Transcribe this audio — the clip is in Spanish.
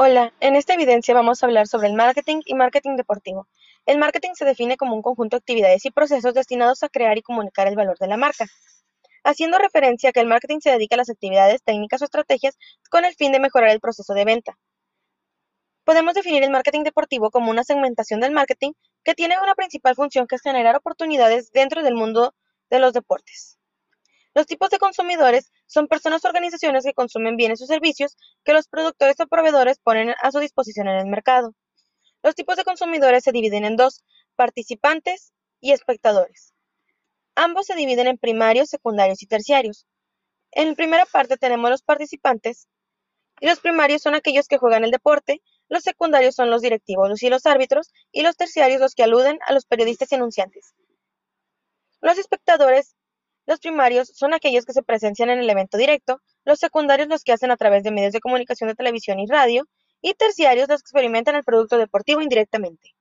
Hola, en esta evidencia vamos a hablar sobre el marketing y marketing deportivo. El marketing se define como un conjunto de actividades y procesos destinados a crear y comunicar el valor de la marca, haciendo referencia a que el marketing se dedica a las actividades, técnicas o estrategias con el fin de mejorar el proceso de venta. Podemos definir el marketing deportivo como una segmentación del marketing que tiene una principal función que es generar oportunidades dentro del mundo de los deportes. Los tipos de consumidores son personas o organizaciones que consumen bienes o servicios que los productores o proveedores ponen a su disposición en el mercado. Los tipos de consumidores se dividen en dos, participantes y espectadores. Ambos se dividen en primarios, secundarios y terciarios. En la primera parte tenemos los participantes, y los primarios son aquellos que juegan el deporte, los secundarios son los directivos y los árbitros, y los terciarios los que aluden a los periodistas y anunciantes. Los espectadores los primarios son aquellos que se presencian en el evento directo, los secundarios los que hacen a través de medios de comunicación de televisión y radio, y terciarios los que experimentan el producto deportivo indirectamente.